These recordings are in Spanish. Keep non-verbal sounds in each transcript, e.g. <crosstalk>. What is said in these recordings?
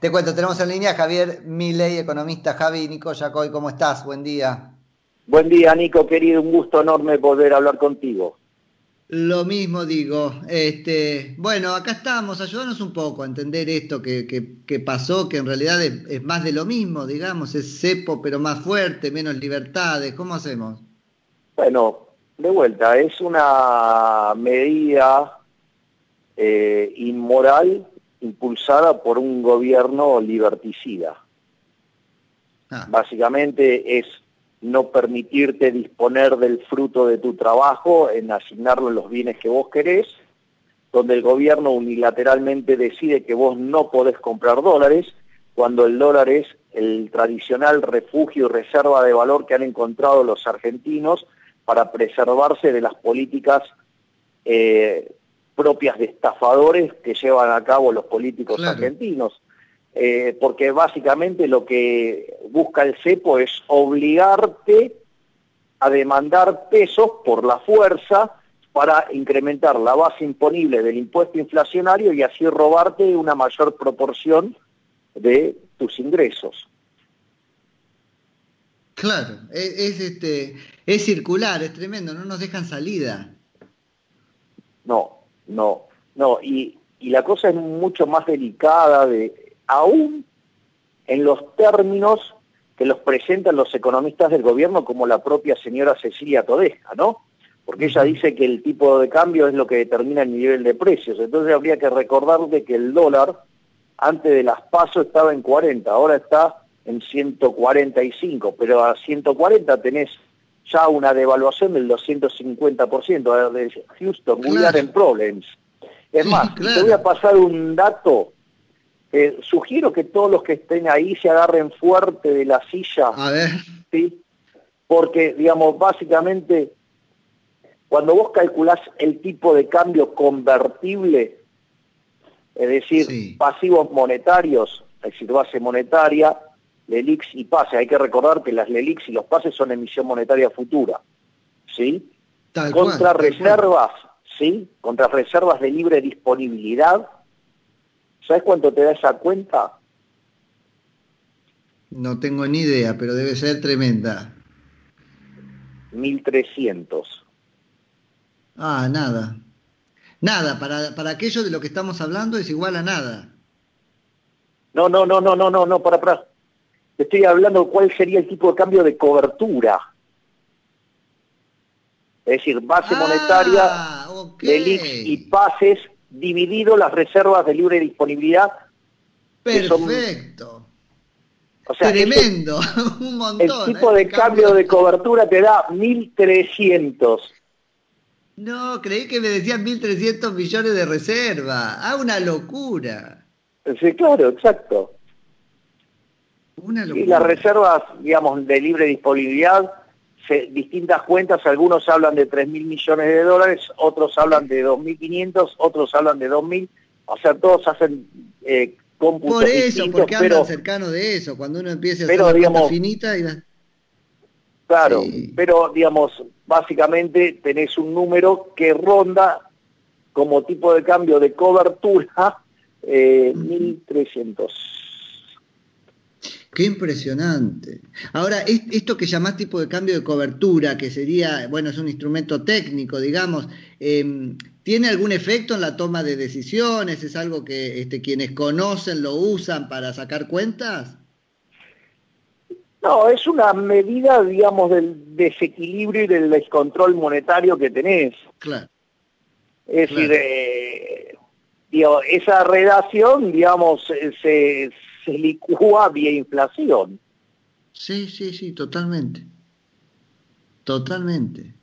Te cuento, tenemos en línea a Javier Milei, economista. Javi, Nico Yacoy, ¿cómo estás? Buen día. Buen día, Nico, querido. Un gusto enorme poder hablar contigo. Lo mismo digo. Este, bueno, acá estamos. Ayúdanos un poco a entender esto que, que, pasó, que en realidad es, es, más de lo mismo, digamos. Es cepo, pero más fuerte, menos libertades. ¿Cómo hacemos? Bueno, de vuelta, es una medida eh, inmoral impulsada por un gobierno liberticida. Ah. Básicamente es no permitirte disponer del fruto de tu trabajo en asignarlo en los bienes que vos querés, donde el gobierno unilateralmente decide que vos no podés comprar dólares, cuando el dólar es el tradicional refugio y reserva de valor que han encontrado los argentinos para preservarse de las políticas eh, propias de estafadores que llevan a cabo los políticos argentinos. Eh, porque básicamente lo que busca el cepo es obligarte a demandar pesos por la fuerza para incrementar la base imponible del impuesto inflacionario y así robarte una mayor proporción de tus ingresos. Claro, es, este, es circular, es tremendo, no nos dejan salida. No, no, no, y, y la cosa es mucho más delicada de aún en los términos que los presentan los economistas del gobierno como la propia señora Cecilia Todeja, ¿no? Porque ella dice que el tipo de cambio es lo que determina el nivel de precios. Entonces habría que recordarle que el dólar antes de las pasos estaba en 40, ahora está en 145, pero a 140 tenés ya una devaluación del 250% de Houston, claro. en Problems. Es más, te voy a pasar un dato eh, sugiero que todos los que estén ahí se agarren fuerte de la silla. A ver. ¿sí? Porque, digamos, básicamente, cuando vos calculás el tipo de cambio convertible, es decir, pasivos monetarios, es decir, base monetaria, LELIX y PASE, hay que recordar que las LELIX y los PASES son emisión monetaria futura, ¿sí? Contra reservas, ¿sí? Contra reservas de libre disponibilidad, ¿Sabes cuánto te da esa cuenta? No tengo ni idea, pero debe ser tremenda. 1300. Ah, nada. Nada, para, para aquello de lo que estamos hablando es igual a nada. No, no, no, no, no, no, no, para, para. Estoy hablando de cuál sería el tipo de cambio de cobertura. Es decir, base ah, monetaria, y pases dividido las reservas de libre disponibilidad. Perfecto. o sea, Tremendo, <laughs> un montón. El tipo de ¿eh? cambio de cobertura te da 1.300. No, creí que me decían 1.300 millones de reserva. Ah, una locura. Sí, claro, exacto. Y las reservas, digamos, de libre disponibilidad distintas cuentas, algunos hablan de 3 mil millones de dólares, otros hablan de 2.500, otros hablan de 2.000, o sea, todos hacen eh, Por eso, porque hablan cercano de eso, cuando uno empieza a hacer la digamos, finita y Claro, pero digamos, básicamente tenés un número que ronda como tipo de cambio de cobertura eh, 1.300. Qué impresionante. Ahora, esto que llamás tipo de cambio de cobertura, que sería, bueno, es un instrumento técnico, digamos, em, ¿tiene algún efecto en la toma de decisiones? ¿Es algo que este, quienes conocen lo usan para sacar cuentas? No, es una medida, digamos, del desequilibrio y del descontrol monetario que tenés. Claro. Es decir, eh, esa redacción, digamos, se, se vía inflación. Sí, sí, sí, totalmente. Totalmente.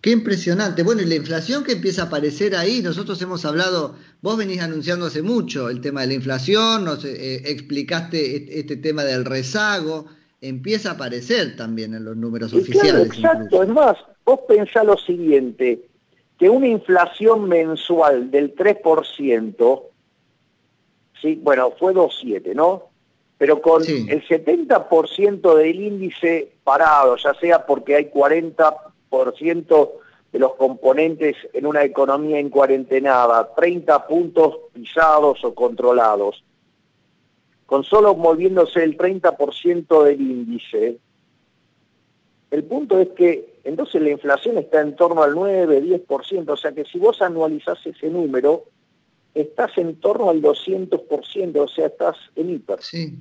Qué impresionante. Bueno, y la inflación que empieza a aparecer ahí, nosotros hemos hablado, vos venís anunciando hace mucho el tema de la inflación, nos eh, explicaste este, tema del rezago, empieza a aparecer también en los números oficiales. exacto, es más, vos pensás lo siguiente, que una inflación mensual del 3%, bueno, fue 2,7, ¿no? Pero con el 70% del índice parado, ya sea porque hay 40% de los componentes en una economía en cuarentenada, 30 puntos pisados o controlados, con solo moviéndose el 30% del índice, el punto es que entonces la inflación está en torno al 9, 10%, o sea que si vos anualizás ese número, estás en torno al 200%, o sea, estás en hiper. Sí.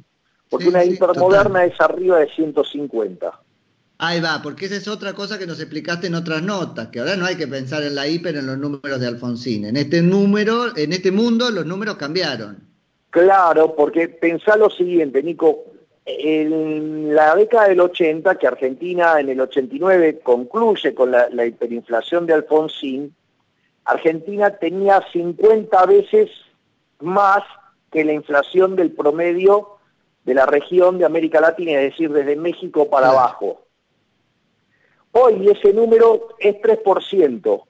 Porque una hipermoderna es arriba de 150. Ahí va, porque esa es otra cosa que nos explicaste en otras notas, que ahora no hay que pensar en la hiper en los números de Alfonsín. En este número, en este mundo, los números cambiaron. Claro, porque pensá lo siguiente, Nico, en la década del 80, que Argentina en el 89 concluye con la, la hiperinflación de Alfonsín, Argentina tenía 50 veces más que la inflación del promedio de la región de América Latina, es decir, desde México para abajo. Hoy ese número es 3%.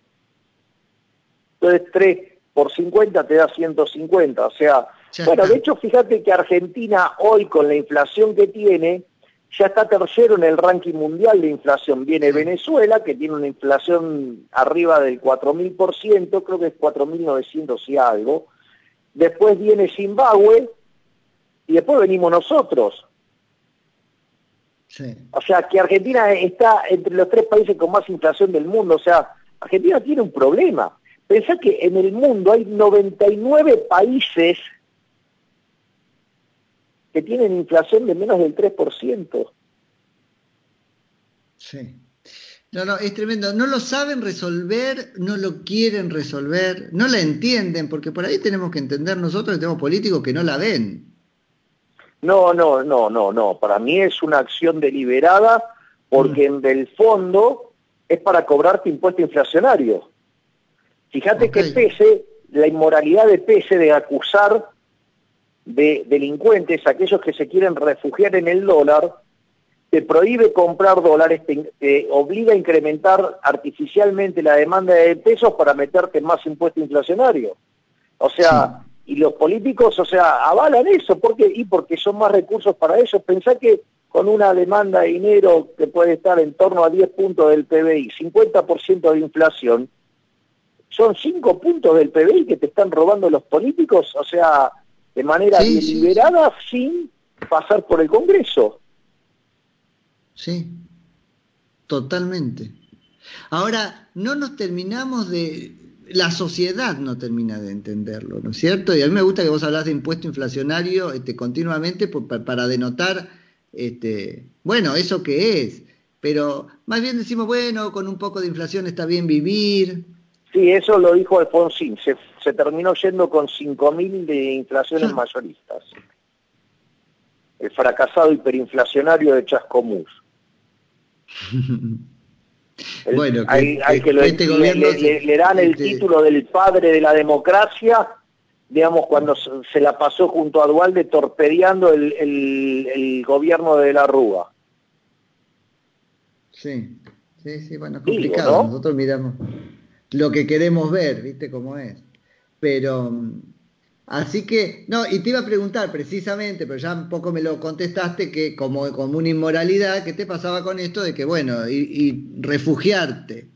Entonces 3 por 50 te da 150. O sea, bueno, de hecho fíjate que Argentina hoy con la inflación que tiene, ya está tercero en el ranking mundial de inflación. Viene Venezuela, que tiene una inflación arriba del 4.000%, creo que es 4.900 y algo. Después viene Zimbabue y después venimos nosotros. O sea, que Argentina está entre los tres países con más inflación del mundo. O sea, Argentina tiene un problema. Pensá que en el mundo hay 99 países que tienen inflación de menos del 3%. Sí. No, no, es tremendo. No lo saben resolver, no lo quieren resolver, no la entienden, porque por ahí tenemos que entender nosotros que tenemos políticos que no la ven. No, no, no, no, no. Para mí es una acción deliberada porque mm. en el fondo es para cobrarte impuesto inflacionario. Fíjate que pese, la inmoralidad de pese de acusar de delincuentes, aquellos que se quieren refugiar en el dólar, te prohíbe comprar dólares, te, obliga a incrementar artificialmente la demanda de pesos para meterte más impuesto inflacionario. O sea, y los políticos, o sea, avalan eso, ¿por qué? Y porque son más recursos para ellos. Pensá que con una demanda de dinero que puede estar en torno a 10 puntos del PBI, 50% de inflación, son 5 puntos del PBI que te están robando los políticos, o sea, de manera deliberada sin pasar por el Congreso. Sí, totalmente. Ahora, no nos terminamos de... La sociedad no termina de entenderlo, ¿no es cierto? Y a mí me gusta que vos hablas de impuesto inflacionario este, continuamente para denotar, este, bueno, eso que es. Pero más bien decimos, bueno, con un poco de inflación está bien vivir, Sí, eso lo dijo Alfonsín. Se, se terminó yendo con 5.000 de inflaciones mayoristas. El fracasado hiperinflacionario de Chascomús. <laughs> bueno, hay, que, este le, dan el este título del padre de la democracia, digamos, cuando se la pasó junto a Dualde torpedeando el, el, gobierno de la Rúa. Sí, sí, sí, bueno, es complicado. Nosotros miramos lo que queremos ver, ¿viste cómo es? Pero, así que, no, y te iba a preguntar precisamente, pero ya un poco me lo contestaste, que como, como una inmoralidad, ¿qué te pasaba con esto de que, bueno, y, refugiarte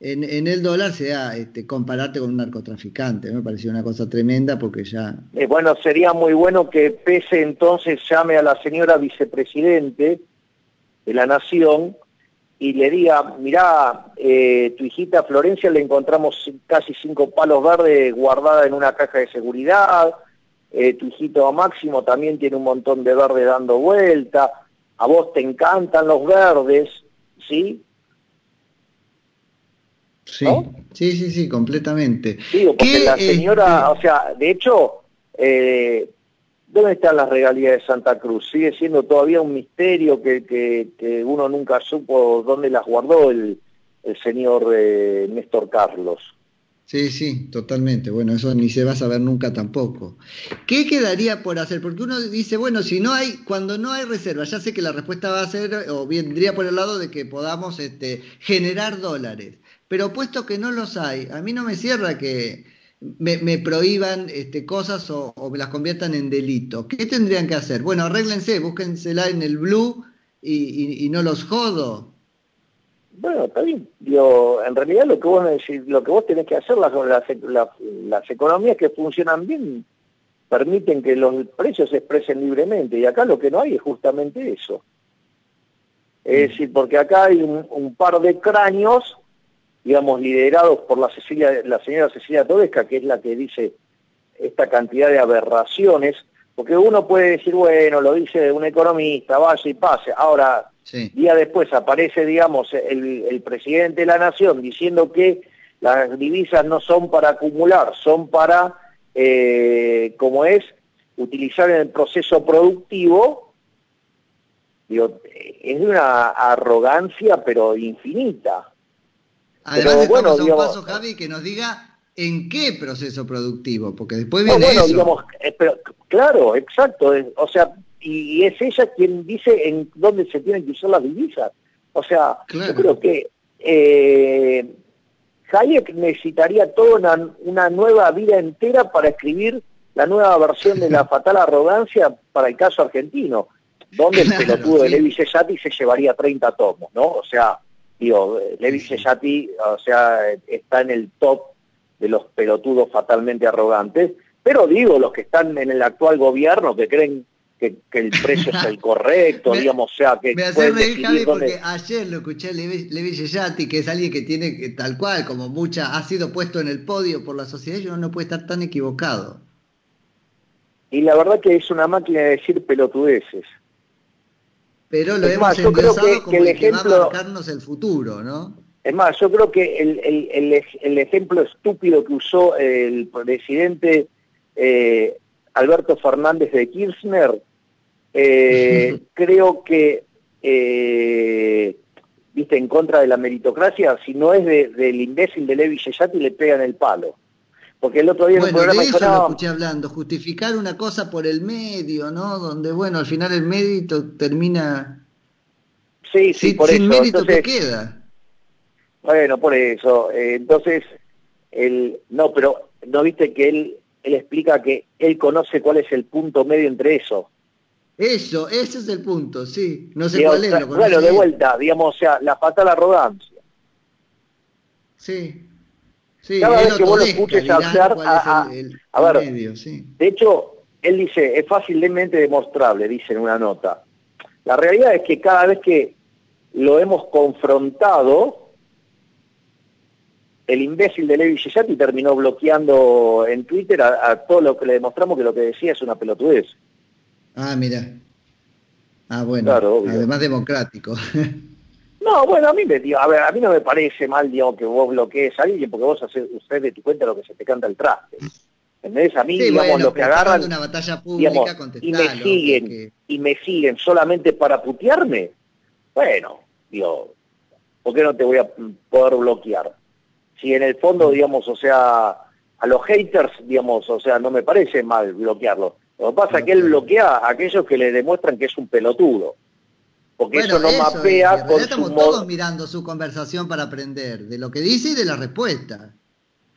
en, el dólar sea este, compararte con un narcotraficante? Me pareció una cosa tremenda porque ya... Eh, bueno, sería muy bueno que Pese entonces llame a la señora vicepresidente de la Nación y le diga, mirá, eh, tu hijita Florencia le encontramos casi cinco palos verdes guardada en una caja de seguridad, eh, tu hijito Máximo también tiene un montón de verde dando vuelta, a vos te encantan los verdes, ¿sí? Sí, sí, sí, sí, completamente. Digo, porque la señora, este o sea, de hecho, eh, ¿Dónde están las regalías de Santa Cruz? Sigue siendo todavía un misterio que, uno nunca supo dónde las guardó el, señor eh, Néstor Carlos. Sí, sí, totalmente. Bueno, eso ni se va a saber nunca tampoco. ¿Qué quedaría por hacer? Porque uno dice, bueno, si no hay, cuando no hay reserva, ya sé que la respuesta va a ser, o vendría por el lado de que podamos este, generar dólares. Pero puesto que no los hay, a mí no me cierra que, me, prohíban este, cosas o, me las conviertan en delito. ¿Qué tendrían que hacer? Bueno, arréglense, búsquensela en el blue y, no los jodo. Bueno, está bien. en realidad lo que vos lo que vos tenés que hacer, las, las, economías que funcionan bien, permiten que los precios se expresen libremente. Y acá lo que no hay es justamente eso. Es decir, porque acá hay un, par de cráneos, digamos, liderados por la, Cecilia, la señora Cecilia Todesca, que es la que dice esta cantidad de aberraciones, porque uno puede decir, bueno, lo dice un economista, vaya y pase. Ahora, día después aparece, digamos, el, presidente de la nación diciendo que las divisas no son para acumular, son para, eh, como es, utilizar en el proceso productivo, digo, es de una arrogancia pero infinita. Además, pero, bueno, un paso, Javi, que nos diga en qué proceso productivo, porque después viene bueno, Digamos, eh, pero, claro, exacto, o sea, y, es ella quien dice en dónde se tienen que usar las divisas. O sea, yo creo que eh, Hayek necesitaría toda una, una, nueva vida entera para escribir la nueva versión de la <laughs> fatal arrogancia para el caso argentino, donde el pelotudo de Levi Cesati se llevaría 30 tomos, ¿no? O sea, digo, Levi Cesati, o sea, está en el top de los pelotudos fatalmente arrogantes, pero digo, los que están en el actual gobierno, que creen que, el precio es el <laughs> correcto, digamos, o sea, que... Me hace reír, Javi, porque ayer lo escuché a Levi, Levi que es alguien que tiene, tal cual, como mucha, ha sido puesto en el podio por la sociedad, y uno no puede estar tan equivocado. Y la verdad que es una máquina de decir pelotudeces. Pero lo hemos como el, ejemplo, que va a marcarnos el futuro, ¿no? Es más, yo creo que el, ejemplo estúpido que usó el presidente eh, Alberto Fernández de Kirchner, eh, <laughs> creo que, eh, viste, en contra de la meritocracia, si no es del imbécil de Levi Yeyati, le pegan el palo. Porque el otro día en el programa... eso lo escuché hablando, justificar una cosa por el medio, ¿no? Donde, bueno, al final el mérito termina... Sí, sí, por sin mérito te queda. Bueno, por eso. Eh, entonces, el, no, pero no viste que él, él explica que él conoce cuál es el punto medio entre eso. Eso, ese es el punto, sí. No sé cuál es. bueno, de vuelta, digamos, o sea, la fatal arrogancia. Sí. Sí Cada vez que vos lo escuches hablar, a, a, ver, de hecho, él dice, es fácilmente demostrable, dice en una nota. La realidad es que cada vez que lo hemos confrontado, el imbécil de Levi Gisati terminó bloqueando en Twitter a, todo lo que le demostramos que lo que decía es una pelotudez. Ah, mira. Ah, bueno. además democrático. <laughs> No, bueno, a mí me a ver, a mí no me parece mal, digamos, que vos bloquees a alguien porque vos haces usted de tu cuenta lo que se te canta el traste. ¿Entendés? A mí, digamos, lo que agarran una batalla pública, y me siguen, y me siguen solamente para putearme, bueno, digo, ¿por qué no te voy a poder bloquear? si en el fondo, digamos, o sea, a los haters, digamos, o sea, no me parece mal bloquearlo. Lo que pasa es que él bloquea a aquellos que le demuestran que es un pelotudo. Porque eso no mapea con estamos todos mirando su conversación para aprender de lo que dice y de la respuesta.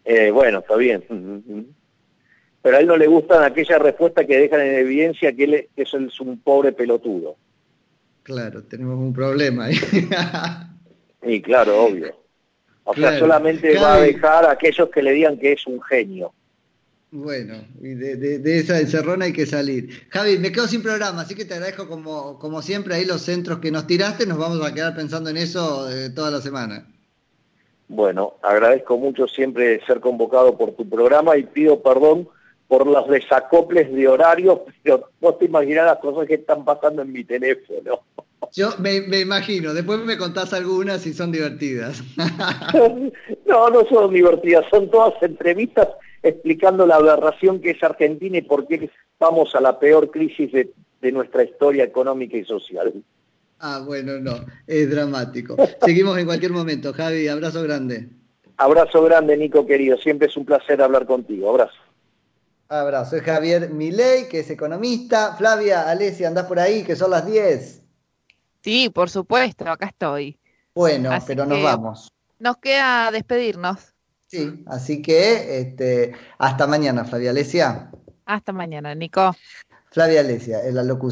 Eh, bueno, está bien. <laughs> Pero a él no le gustan aquellas respuestas que dejan en evidencia que él es, es un pobre pelotudo. Claro, tenemos un problema ahí. <laughs> sí, claro, obvio. O sea, solamente va a dejar a aquellos que le digan que es un genio. Bueno, y de, esa encerrona hay que salir. Javi, me quedo sin programa, así que te agradezco como, como siempre ahí los centros que nos tiraste, nos vamos a quedar pensando en eso eh, toda la semana. Bueno, agradezco mucho siempre ser convocado por tu programa y pido perdón por los desacoples de horarios, pero vos te imaginás las cosas que están pasando en mi teléfono. Yo me, imagino, después me contás algunas y son divertidas. <laughs> no, no son divertidas, son todas entrevistas explicando la aberración que es Argentina y por qué vamos a la peor crisis de, de nuestra historia económica y social. Ah, bueno, no, es dramático. Seguimos en cualquier momento, Javi, abrazo grande. Abrazo grande, Nico querido, siempre es un placer hablar contigo, abrazo. Abrazo, es Javier Milei, que es economista. Flavia, Alesia, andás por ahí, que son las 10. Sí, por supuesto, acá estoy. Bueno, pero nos vamos. Nos queda despedirnos. Sí, así que este, hasta mañana, Flavia Alesia. Hasta mañana, Nico. Flavia Alesia, es la locución.